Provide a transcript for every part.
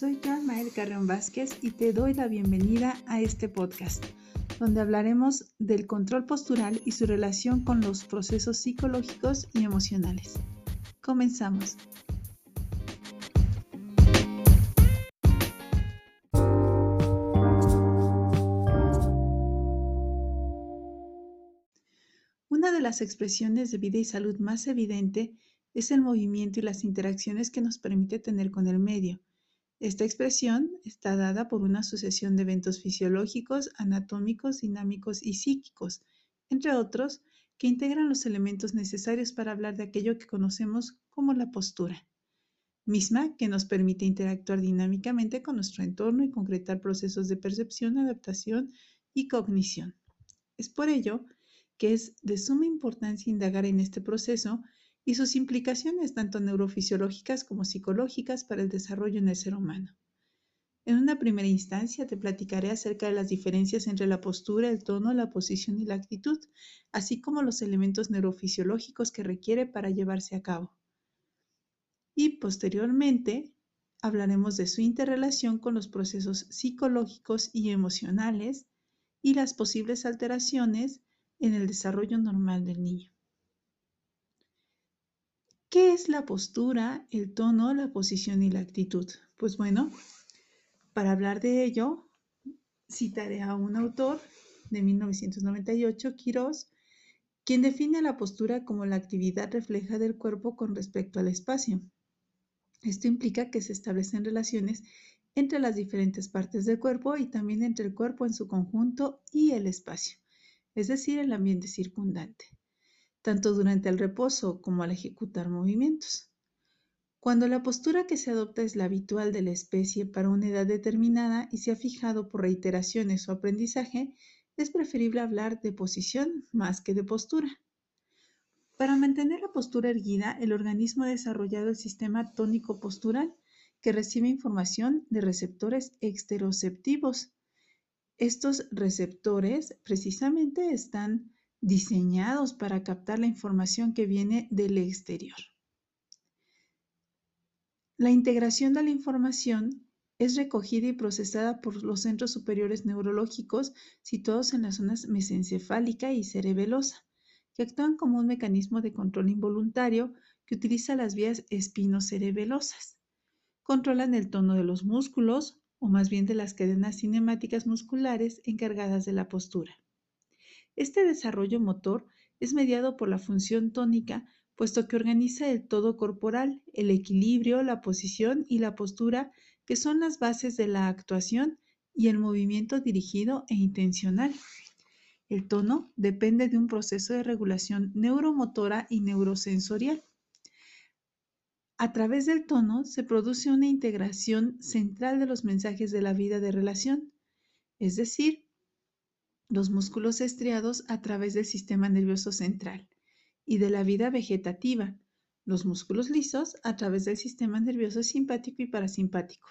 soy Joan Mael Carrión Vázquez y te doy la bienvenida a este podcast, donde hablaremos del control postural y su relación con los procesos psicológicos y emocionales. Comenzamos. Una de las expresiones de vida y salud más evidente es el movimiento y las interacciones que nos permite tener con el medio. Esta expresión está dada por una sucesión de eventos fisiológicos, anatómicos, dinámicos y psíquicos, entre otros, que integran los elementos necesarios para hablar de aquello que conocemos como la postura, misma que nos permite interactuar dinámicamente con nuestro entorno y concretar procesos de percepción, adaptación y cognición. Es por ello que es de suma importancia indagar en este proceso y sus implicaciones tanto neurofisiológicas como psicológicas para el desarrollo en el ser humano. En una primera instancia te platicaré acerca de las diferencias entre la postura, el tono, la posición y la actitud, así como los elementos neurofisiológicos que requiere para llevarse a cabo. Y posteriormente hablaremos de su interrelación con los procesos psicológicos y emocionales y las posibles alteraciones en el desarrollo normal del niño. ¿Qué es la postura, el tono, la posición y la actitud? Pues bueno, para hablar de ello, citaré a un autor de 1998, Quirós, quien define la postura como la actividad refleja del cuerpo con respecto al espacio. Esto implica que se establecen relaciones entre las diferentes partes del cuerpo y también entre el cuerpo en su conjunto y el espacio, es decir, el ambiente circundante tanto durante el reposo como al ejecutar movimientos. Cuando la postura que se adopta es la habitual de la especie para una edad determinada y se ha fijado por reiteraciones o aprendizaje, es preferible hablar de posición más que de postura. Para mantener la postura erguida, el organismo ha desarrollado el sistema tónico postural, que recibe información de receptores exteroceptivos. Estos receptores precisamente están diseñados para captar la información que viene del exterior. La integración de la información es recogida y procesada por los centros superiores neurológicos situados en las zonas mesencefálica y cerebelosa, que actúan como un mecanismo de control involuntario que utiliza las vías espinocerebelosas. Controlan el tono de los músculos, o más bien de las cadenas cinemáticas musculares encargadas de la postura. Este desarrollo motor es mediado por la función tónica, puesto que organiza el todo corporal, el equilibrio, la posición y la postura, que son las bases de la actuación y el movimiento dirigido e intencional. El tono depende de un proceso de regulación neuromotora y neurosensorial. A través del tono se produce una integración central de los mensajes de la vida de relación, es decir, los músculos estriados a través del sistema nervioso central y de la vida vegetativa, los músculos lisos a través del sistema nervioso simpático y parasimpático,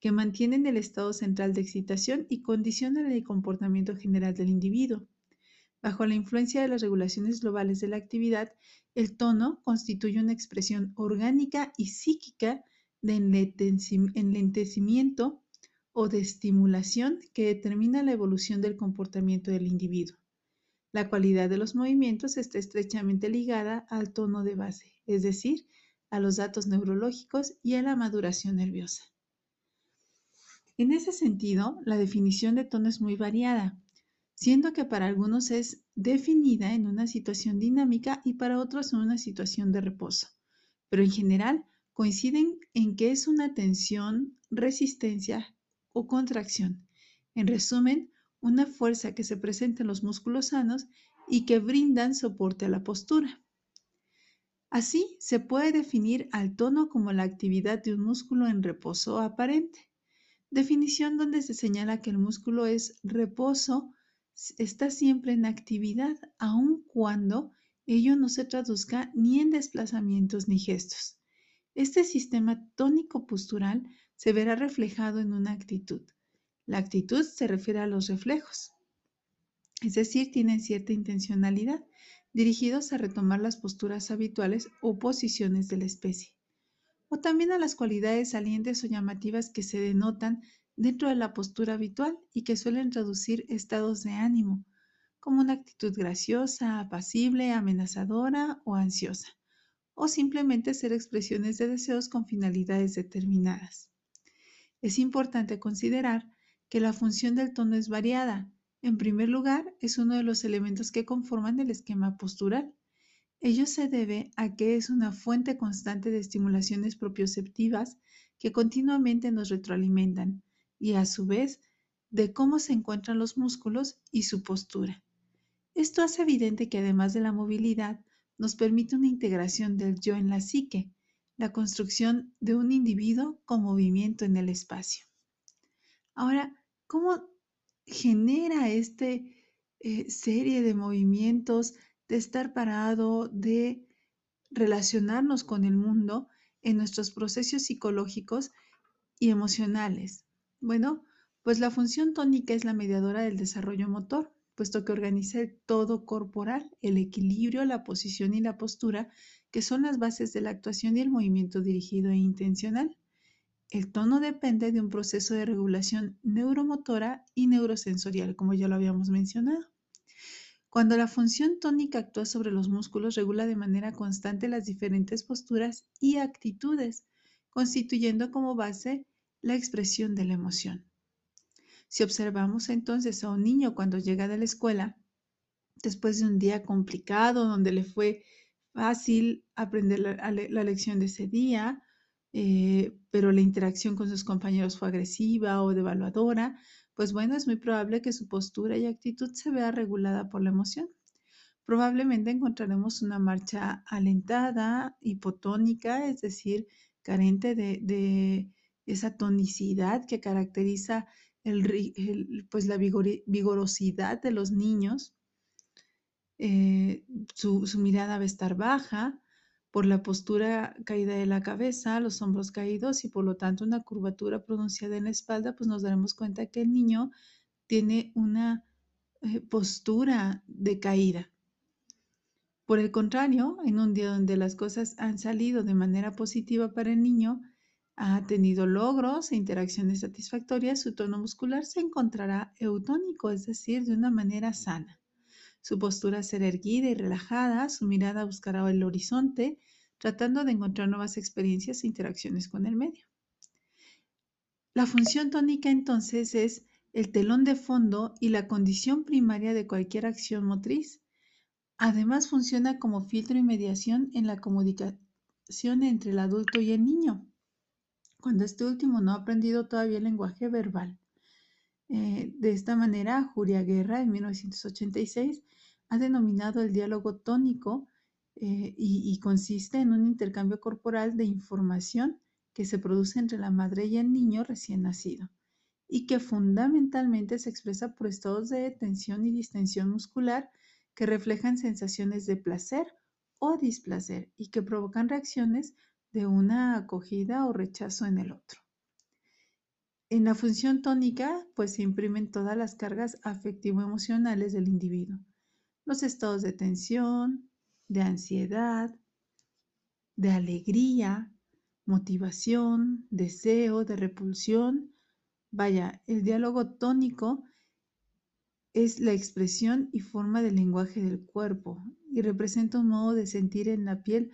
que mantienen el estado central de excitación y condicionan el comportamiento general del individuo. Bajo la influencia de las regulaciones globales de la actividad, el tono constituye una expresión orgánica y psíquica de enlentecimiento o de estimulación que determina la evolución del comportamiento del individuo. La cualidad de los movimientos está estrechamente ligada al tono de base, es decir, a los datos neurológicos y a la maduración nerviosa. En ese sentido, la definición de tono es muy variada, siendo que para algunos es definida en una situación dinámica y para otros en una situación de reposo, pero en general coinciden en que es una tensión, resistencia, o contracción. En resumen, una fuerza que se presenta en los músculos sanos y que brindan soporte a la postura. Así, se puede definir al tono como la actividad de un músculo en reposo aparente. Definición donde se señala que el músculo es reposo, está siempre en actividad, aun cuando ello no se traduzca ni en desplazamientos ni gestos. Este sistema tónico postural se verá reflejado en una actitud. La actitud se refiere a los reflejos, es decir, tienen cierta intencionalidad, dirigidos a retomar las posturas habituales o posiciones de la especie. o también a las cualidades salientes o llamativas que se denotan dentro de la postura habitual y que suelen traducir estados de ánimo, como una actitud graciosa, apacible, amenazadora o ansiosa, o simplemente ser expresiones de deseos con finalidades determinadas. Es importante considerar que la función del tono es variada. En primer lugar, es uno de los elementos que conforman el esquema postural. Ello se debe a que es una fuente constante de estimulaciones propioceptivas que continuamente nos retroalimentan y a su vez de cómo se encuentran los músculos y su postura. Esto hace evidente que además de la movilidad, nos permite una integración del yo en la psique, la construcción de un individuo con movimiento en el espacio. Ahora, ¿cómo genera este eh, serie de movimientos de estar parado, de relacionarnos con el mundo en nuestros procesos psicológicos y emocionales. Bueno, pues la función tónica es la mediadora del desarrollo motor, puesto que organiza el todo corporal, el equilibrio, la posición y la postura, que son las bases de la actuación y el movimiento dirigido e intencional. El tono depende de un proceso de regulación neuromotora y neurosensorial, como ya lo habíamos mencionado. Cuando la función tónica actúa sobre los músculos, regula de manera constante las diferentes posturas y actitudes, constituyendo como base la expresión de la emoción. Si observamos entonces a un niño cuando llega de la escuela, después de un día complicado, donde le fue fácil aprender la, lección de ese día, eh, pero la interacción con sus compañeros fue agresiva o devaluadora, pues bueno, es muy probable que su postura y actitud se vea regulada por la emoción. Probablemente encontraremos una marcha alentada, hipotónica, es decir, carente de, esa tonicidad que caracteriza pues la vigorosidad de los niños. Eh, su, mirada va a estar baja, por la postura caída de la cabeza, los hombros caídos y por lo tanto una curvatura pronunciada en la espalda, pues nos daremos cuenta que el niño tiene una eh, postura de caída. Por el contrario, en un día donde las cosas han salido de manera positiva para el niño, ha tenido logros e interacciones satisfactorias, su tono muscular se encontrará eutónico, es decir, de una manera sana. Su postura será erguida y relajada, su mirada buscará el horizonte, tratando de encontrar nuevas experiencias e interacciones con el medio. La función tónica entonces es el telón de fondo y la condición primaria de cualquier acción motriz. Además funciona como filtro y mediación en la comunicación entre el adulto y el niño, cuando este último no ha aprendido todavía el lenguaje verbal. Eh, de esta manera, Julia Guerra, en 1986, ha denominado el diálogo tónico eh, y, consiste en un intercambio corporal de información que se produce entre la madre y el niño recién nacido y que fundamentalmente se expresa por estados de tensión y distensión muscular que reflejan sensaciones de placer o displacer y que provocan reacciones de una acogida o rechazo en el otro. En la función tónica, pues se imprimen todas las cargas afectivo-emocionales del individuo, los estados de tensión, de ansiedad, de alegría, motivación, deseo, de repulsión. Vaya, el diálogo tónico es la expresión y forma del lenguaje del cuerpo y representa un modo de sentir en la piel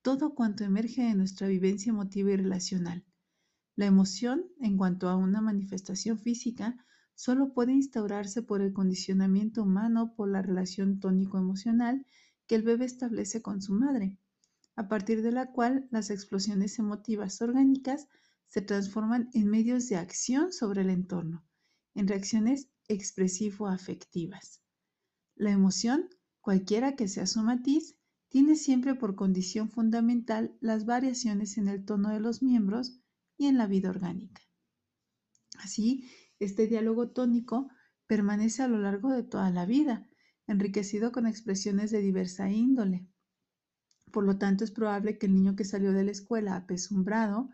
todo cuanto emerge de nuestra vivencia emotiva y relacional. La emoción, en cuanto a una manifestación física, solo puede instaurarse por el condicionamiento humano por la relación tónico-emocional que el bebé establece con su madre, a partir de la cual las explosiones emotivas orgánicas se transforman en medios de acción sobre el entorno, en reacciones expresivo-afectivas. La emoción, cualquiera que sea su matiz, tiene siempre por condición fundamental las variaciones en el tono de los miembros y en la vida orgánica. Así, este diálogo tónico permanece a lo largo de toda la vida, enriquecido con expresiones de diversa índole. Por lo tanto, es probable que el niño que salió de la escuela apesumbrado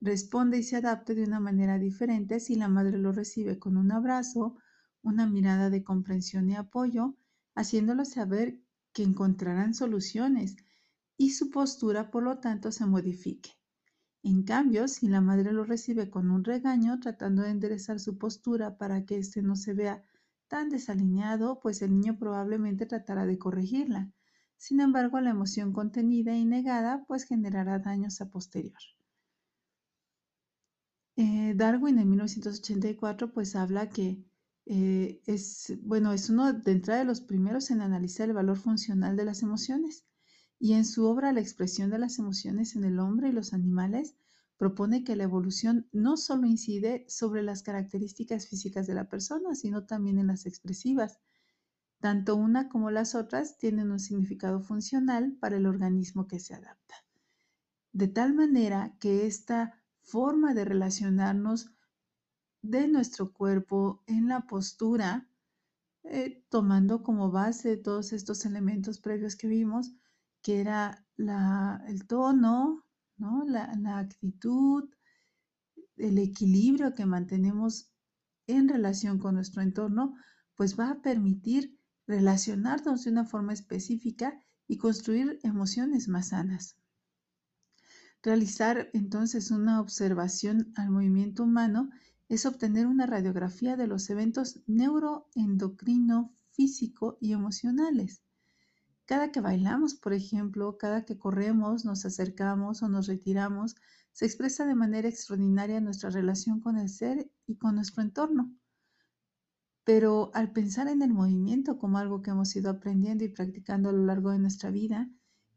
responda y se adapte de una manera diferente si la madre lo recibe con un abrazo, una mirada de comprensión y apoyo, haciéndolo saber que encontrarán soluciones y su postura, por lo tanto, se modifique. En cambio, si la madre lo recibe con un regaño, tratando de enderezar su postura para que éste no se vea tan desalineado, pues el niño probablemente tratará de corregirla. Sin embargo, la emoción contenida y negada pues generará daños a posterior. Eh, Darwin en 1984 pues habla que eh, es, bueno, es uno de de los primeros en analizar el valor funcional de las emociones y en su obra La expresión de las emociones en el hombre y los animales propone que la evolución no solo incide sobre las características físicas de la persona, sino también en las expresivas. Tanto una como las otras tienen un significado funcional para el organismo que se adapta. De tal manera que esta forma de relacionarnos de nuestro cuerpo en la postura, eh, tomando como base todos estos elementos previos que vimos, que era el tono, ¿no? la, la actitud, el equilibrio que mantenemos en relación con nuestro entorno, pues va a permitir relacionarnos de una forma específica y construir emociones más sanas. Realizar entonces una observación al movimiento humano es obtener una radiografía de los eventos neuroendocrino, físico y emocionales. Cada que bailamos, por ejemplo, cada que corremos, nos acercamos o nos retiramos, se expresa de manera extraordinaria nuestra relación con el ser y con nuestro entorno. Pero al pensar en el movimiento como algo que hemos ido aprendiendo y practicando a lo largo de nuestra vida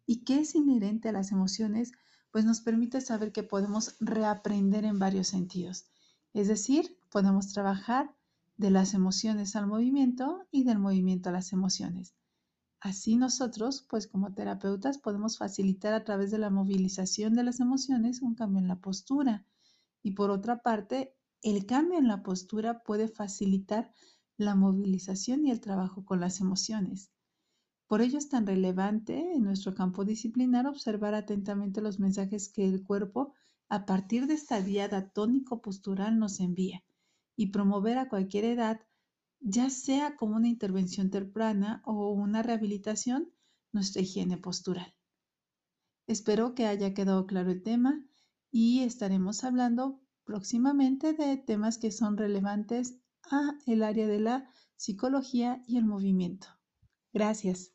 y que es inherente a las emociones, pues nos permite saber que podemos reaprender en varios sentidos. Es decir, podemos trabajar de las emociones al movimiento y del movimiento a las emociones. Así nosotros, pues como terapeutas, podemos facilitar a través de la movilización de las emociones un cambio en la postura. Y por otra parte, el cambio en la postura puede facilitar la movilización y el trabajo con las emociones. Por ello es tan relevante en nuestro campo disciplinar observar atentamente los mensajes que el cuerpo, a partir de esta diada tónico-postural, nos envía y promover a cualquier edad ya sea como una intervención temprana o una rehabilitación, nuestra higiene postural. Espero que haya quedado claro el tema y estaremos hablando próximamente de temas que son relevantes a el área de la psicología y el movimiento. Gracias.